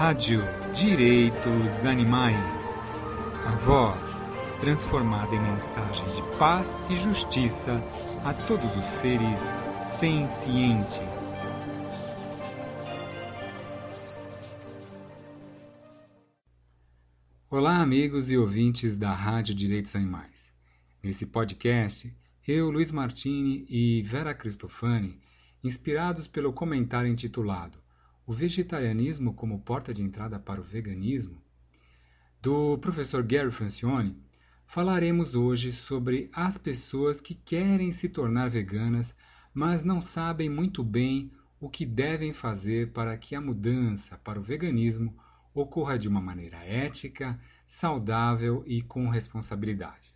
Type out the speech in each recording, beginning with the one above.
Rádio Direitos Animais. A voz transformada em mensagem de paz e justiça a todos os seres sencientes. Olá, amigos e ouvintes da Rádio Direitos Animais. Nesse podcast, eu, Luiz Martini e Vera Cristofani, inspirados pelo comentário intitulado O Vegetarianismo como Porta de Entrada para o Veganismo, do professor Gary Francione, falaremos hoje sobre as pessoas que querem se tornar veganas, mas não sabem muito bem o que devem fazer para que a mudança para o veganismo ocorra de uma maneira ética, saudável e com responsabilidade.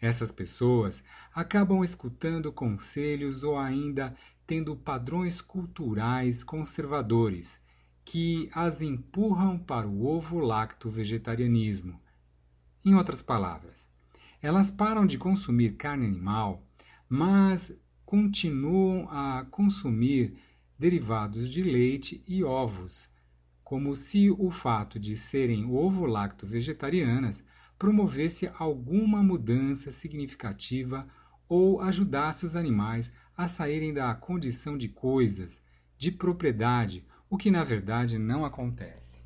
Essas pessoas acabam escutando conselhos ou ainda tendo padrões culturais conservadores que as empurram para o ovo-lacto vegetarianismo. Em outras palavras, elas param de consumir carne animal, mas continuam a consumir derivados de leite e ovos como se o fato de serem ovo-lacto vegetarianas promovesse alguma mudança significativa ou ajudasse os animais a saírem da condição de coisas, de propriedade, o que na verdade não acontece.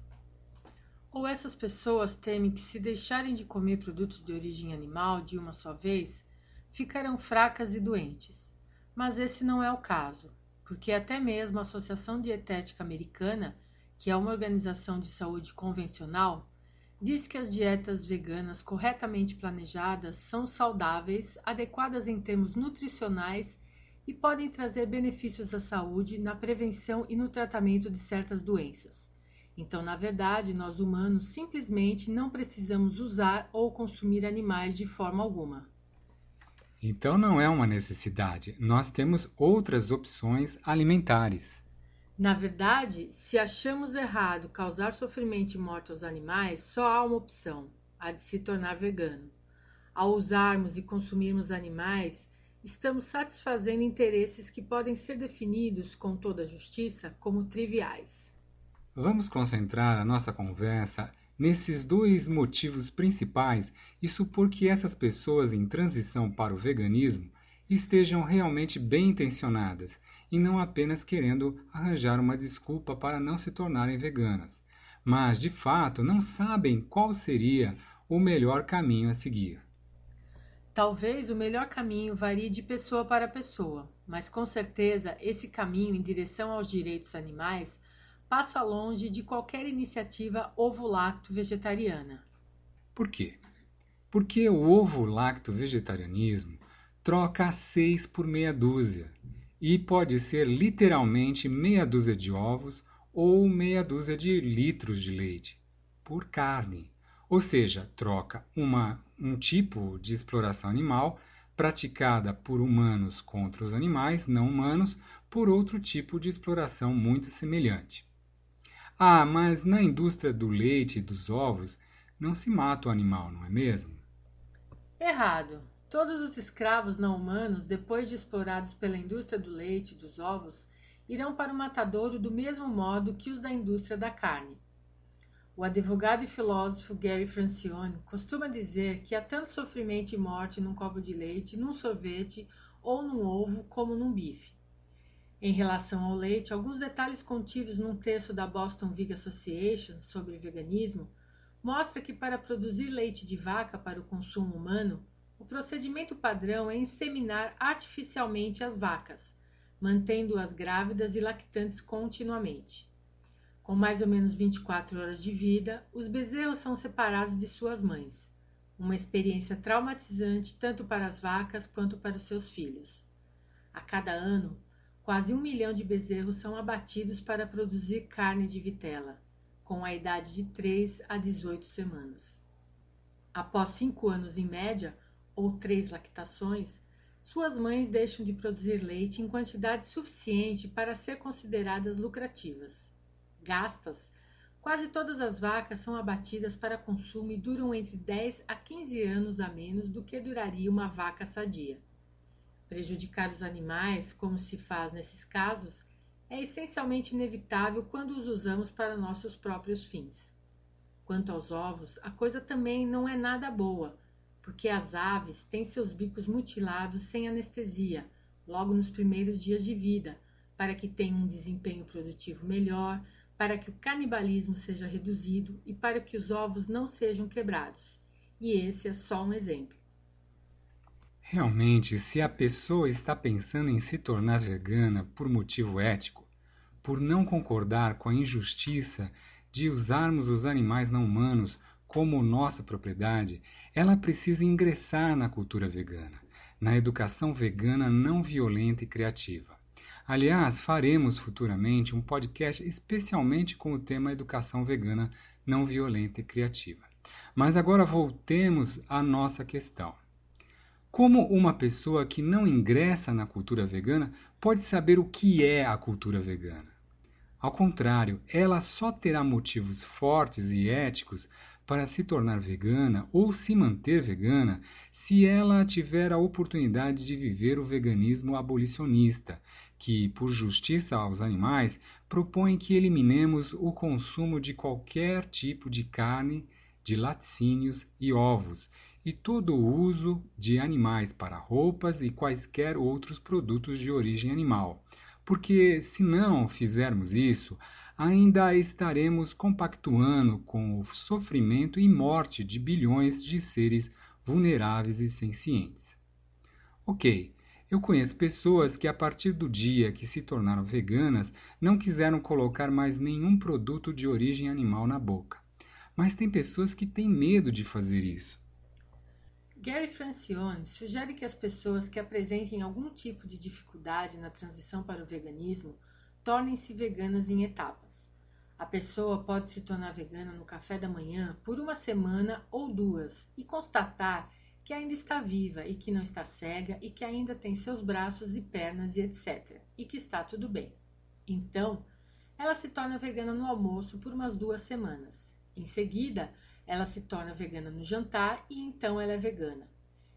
Ou essas pessoas temem que, se deixarem de comer produtos de origem animal de uma só vez, ficarão fracas e doentes. Mas esse não é o caso, porque até mesmo a Associação Dietética Americana que é uma organização de saúde convencional, diz que as dietas veganas corretamente planejadas são saudáveis, adequadas em termos nutricionais e podem trazer benefícios à saúde na prevenção e no tratamento de certas doenças. Então, na verdade, nós humanos simplesmente não precisamos usar ou consumir animais de forma alguma. Então não é uma necessidade, nós temos outras opções alimentares. Na verdade, se achamos errado causar sofrimento e morte aos animais, só há uma opção: a de se tornar vegano. Ao usarmos e consumirmos animais, estamos satisfazendo interesses que podem ser definidos com toda justiça como triviais. Vamos concentrar a nossa conversa nesses dois motivos principais e supor que essas pessoas em transição para o veganismo estejam realmente bem intencionadas e não apenas querendo arranjar uma desculpa para não se tornarem veganas, mas de fato não sabem qual seria o melhor caminho a seguir. Talvez o melhor caminho varie de pessoa para pessoa, mas com certeza esse caminho em direção aos direitos animais passa longe de qualquer iniciativa ovo-lacto vegetariana. Por quê? Porque o ovo-lacto vegetarianismo troca seis por meia dúzia e pode ser literalmente meia dúzia de ovos ou meia dúzia de litros de leite por carne. Ou seja, troca uma, um tipo de exploração animal praticada por humanos contra os animais não humanos por outro tipo de exploração muito semelhante. Ah, mas na indústria do leite e dos ovos não se mata o animal, não é mesmo? Errado. Todos os escravos não humanos, depois de explorados pela indústria do leite e dos ovos, irão para o matadouro do mesmo modo que os da indústria da carne. O advogado e filósofo Gary Francione costuma dizer que há tanto sofrimento e morte num copo de leite, num sorvete ou num ovo como num bife. Em relação ao leite, alguns detalhes contidos num texto da Boston Vegan Association sobre veganismo mostra que para produzir leite de vaca para o consumo humano, o procedimento padrão é inseminar artificialmente as vacas, mantendo-as grávidas e lactantes continuamente. Com mais ou menos 24 horas de vida, os bezerros são separados de suas mães. Uma experiência traumatizante tanto para as vacas quanto para os seus filhos. A cada ano, quase um milhão de bezerros são abatidos para produzir carne de vitela, com a idade de 3 a 18 semanas. Após cinco anos em média, ou três lactações, suas mães deixam de produzir leite em quantidade suficiente para ser consideradas lucrativas. Gastas, quase todas as vacas são abatidas para consumo e duram entre 10 a 15 anos a menos do que duraria uma vaca sadia. Prejudicar os animais, como se faz nesses casos, é essencialmente inevitável quando os usamos para nossos próprios fins. Quanto aos ovos, a coisa também não é nada boa, porque as aves têm seus bicos mutilados sem anestesia, logo nos primeiros dias de vida, para que tenham um desempenho produtivo melhor, para que o canibalismo seja reduzido e para que os ovos não sejam quebrados. E esse é só um exemplo. Realmente, se a pessoa está pensando em se tornar vegana por motivo ético, por não concordar com a injustiça de usarmos os animais não humanos como nossa propriedade, ela precisa ingressar na cultura vegana, na educação vegana não violenta e criativa. Aliás, faremos futuramente um podcast especialmente com o tema educação vegana não violenta e criativa. Mas agora voltemos à nossa questão. Como uma pessoa que não ingressa na cultura vegana pode saber o que é a cultura vegana? Ao contrário, ela só terá motivos fortes e éticos para se tornar vegana ou se manter vegana se ela tiver a oportunidade de viver o veganismo abolicionista, que, por justiça aos animais, propõe que eliminemos o consumo de qualquer tipo de carne, de laticínios e ovos e todo o uso de animais para roupas e quaisquer outros produtos de origem animal. Porque se não fizermos isso, ainda estaremos compactuando com o sofrimento e morte de bilhões de seres vulneráveis e sencientes. Ok, eu conheço pessoas que, a partir do dia que se tornaram veganas, não quiseram colocar mais nenhum produto de origem animal na boca. Mas tem pessoas que têm medo de fazer isso. Gary Francione sugere que as pessoas que apresentem algum tipo de dificuldade na transição para o veganismo tornem-se veganas em etapas. A pessoa pode se tornar vegana no café da manhã por uma semana ou duas e constatar que ainda está viva e que não está cega e que ainda tem seus braços e pernas e etc. e que está tudo bem. Então, ela se torna vegana no almoço por umas duas semanas. Em seguida, ela se torna vegana no jantar e então ela é vegana.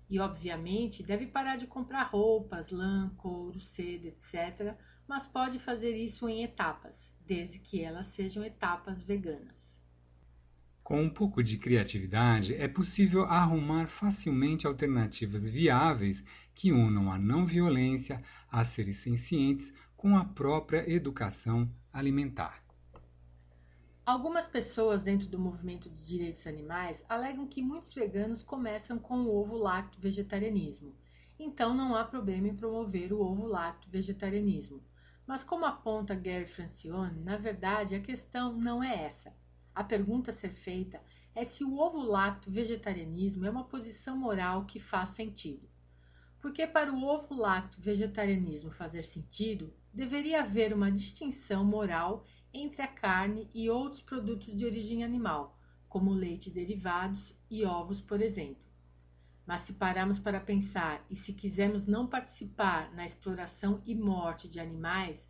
E obviamente deve parar de comprar roupas, lã, couro, seda, etc., mas pode fazer isso em etapas, desde que elas sejam etapas veganas. Com um pouco de criatividade, é possível arrumar facilmente alternativas viáveis que unam a não violência a seres sencientes com a própria educação alimentar. Algumas pessoas dentro do movimento de direitos animais alegam que muitos veganos começam com o ovo lacto vegetarianismo, então não há problema em promover o ovo lacto vegetarianismo. Mas como aponta Gary Francione, na verdade a questão não é essa. A pergunta a ser feita é se o ovo lacto vegetarianismo é uma posição moral que faz sentido. Porque para o ovo lacto vegetarianismo fazer sentido, deveria haver uma distinção moral entre a carne e outros produtos de origem animal, como leite derivados e ovos, por exemplo. Mas se pararmos para pensar e se quisermos não participar na exploração e morte de animais,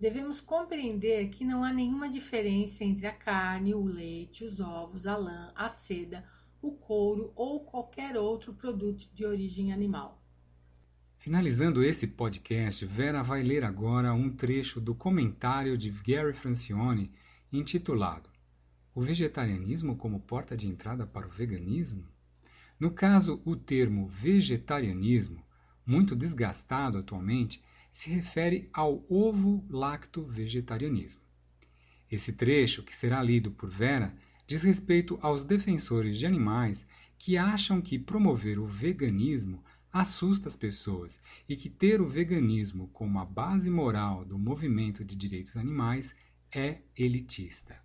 devemos compreender que não há nenhuma diferença entre a carne, o leite, os ovos, a lã, a seda, o couro ou qualquer outro produto de origem animal. Finalizando esse podcast, Vera vai ler agora um trecho do comentário de Gary Francione intitulado O vegetarianismo como porta de entrada para o veganismo? No caso, o termo vegetarianismo, muito desgastado atualmente, se refere ao ovo-lacto-vegetarianismo. Esse trecho, que será lido por Vera, diz respeito aos defensores de animais que acham que promover o veganismo assusta as pessoas e que ter o veganismo como a base moral do movimento de direitos animais é elitista.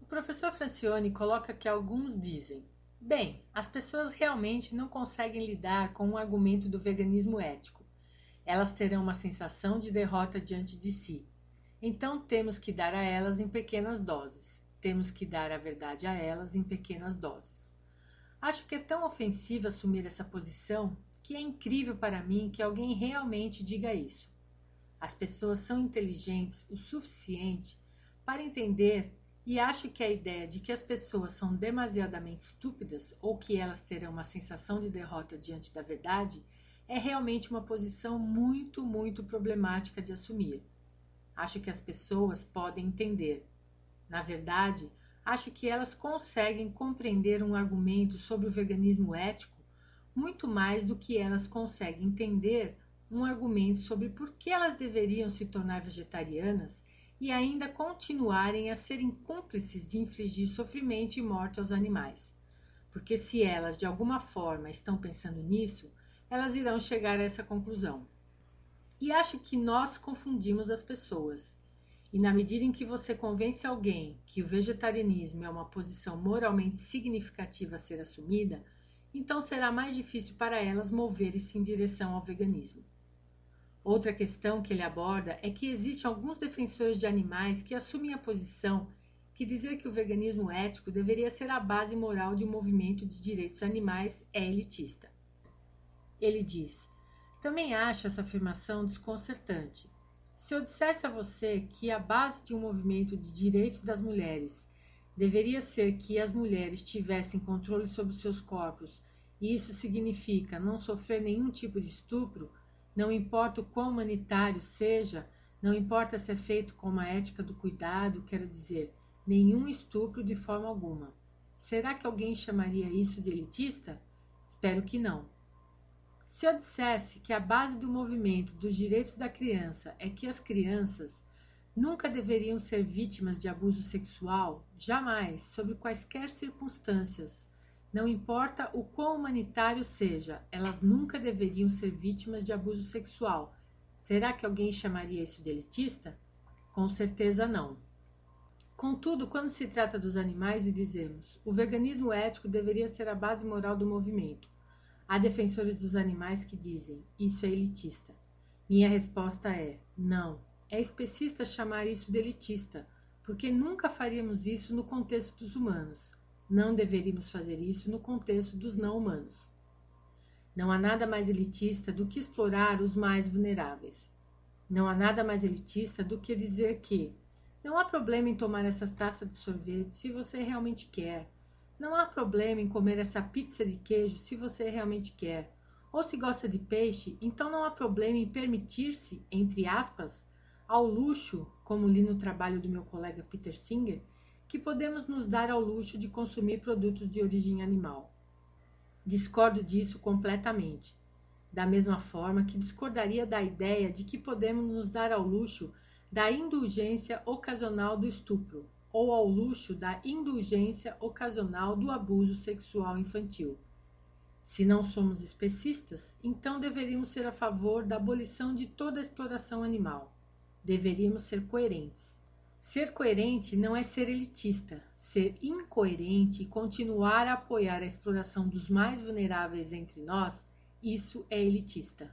O professor Francione coloca que alguns dizem: bem, as pessoas realmente não conseguem lidar com o argumento do veganismo ético. Elas terão uma sensação de derrota diante de si. Então temos que dar a elas em pequenas doses. Temos que dar a verdade a elas em pequenas doses. Acho que é tão ofensivo assumir essa posição que é incrível para mim que alguém realmente diga isso. As pessoas são inteligentes o suficiente para entender e acho que a ideia de que as pessoas são demasiadamente estúpidas ou que elas terão uma sensação de derrota diante da verdade é realmente uma posição muito, muito problemática de assumir. Acho que as pessoas podem entender. Na verdade, acho que elas conseguem compreender um argumento sobre o veganismo ético muito mais do que elas conseguem entender um argumento sobre por que elas deveriam se tornar vegetarianas e ainda continuarem a serem cúmplices de infligir sofrimento e morte aos animais. Porque se elas de alguma forma estão pensando nisso, elas irão chegar a essa conclusão. E acho que nós confundimos as pessoas. E na medida em que você convence alguém que o vegetarianismo é uma posição moralmente significativa a ser assumida, então será mais difícil para elas moverem-se em direção ao veganismo. Outra questão que ele aborda é que existem alguns defensores de animais que assumem a posição que dizer que o veganismo ético deveria ser a base moral de um movimento de direitos animais é elitista. Ele diz: também acho essa afirmação desconcertante. Se eu dissesse a você que a base de um movimento de direitos das mulheres deveria ser que as mulheres tivessem controle sobre seus corpos, e isso significa não sofrer nenhum tipo de estupro, não importa o quão humanitário seja, não importa se é feito com uma ética do cuidado, quero dizer, nenhum estupro de forma alguma. Será que alguém chamaria isso de elitista? Espero que não. Se eu dissesse que a base do movimento dos direitos da criança é que as crianças nunca deveriam ser vítimas de abuso sexual, jamais, sob quaisquer circunstâncias, não importa o quão humanitário seja, elas nunca deveriam ser vítimas de abuso sexual. Será que alguém chamaria isso de elitista? Com certeza não. Contudo, quando se trata dos animais e dizemos o veganismo ético deveria ser a base moral do movimento, Há defensores dos animais que dizem isso é elitista. Minha resposta é não. É especista chamar isso de elitista, porque nunca faríamos isso no contexto dos humanos. Não deveríamos fazer isso no contexto dos não humanos. Não há nada mais elitista do que explorar os mais vulneráveis. Não há nada mais elitista do que dizer que não há problema em tomar essas taças de sorvete se você realmente quer não há problema em comer essa pizza de queijo se você realmente quer. Ou se gosta de peixe, então não há problema em permitir-se, entre aspas, ao luxo, como li no trabalho do meu colega Peter Singer, que podemos nos dar ao luxo de consumir produtos de origem animal. Discordo disso completamente. Da mesma forma que discordaria da ideia de que podemos nos dar ao luxo da indulgência ocasional do estupro, ou ao luxo da indulgência ocasional do abuso sexual infantil. Se não somos especistas, então deveríamos ser a favor da abolição de toda a exploração animal. Deveríamos ser coerentes. Ser coerente não é ser elitista. Ser incoerente e continuar a apoiar a exploração dos mais vulneráveis entre nós, isso é elitista.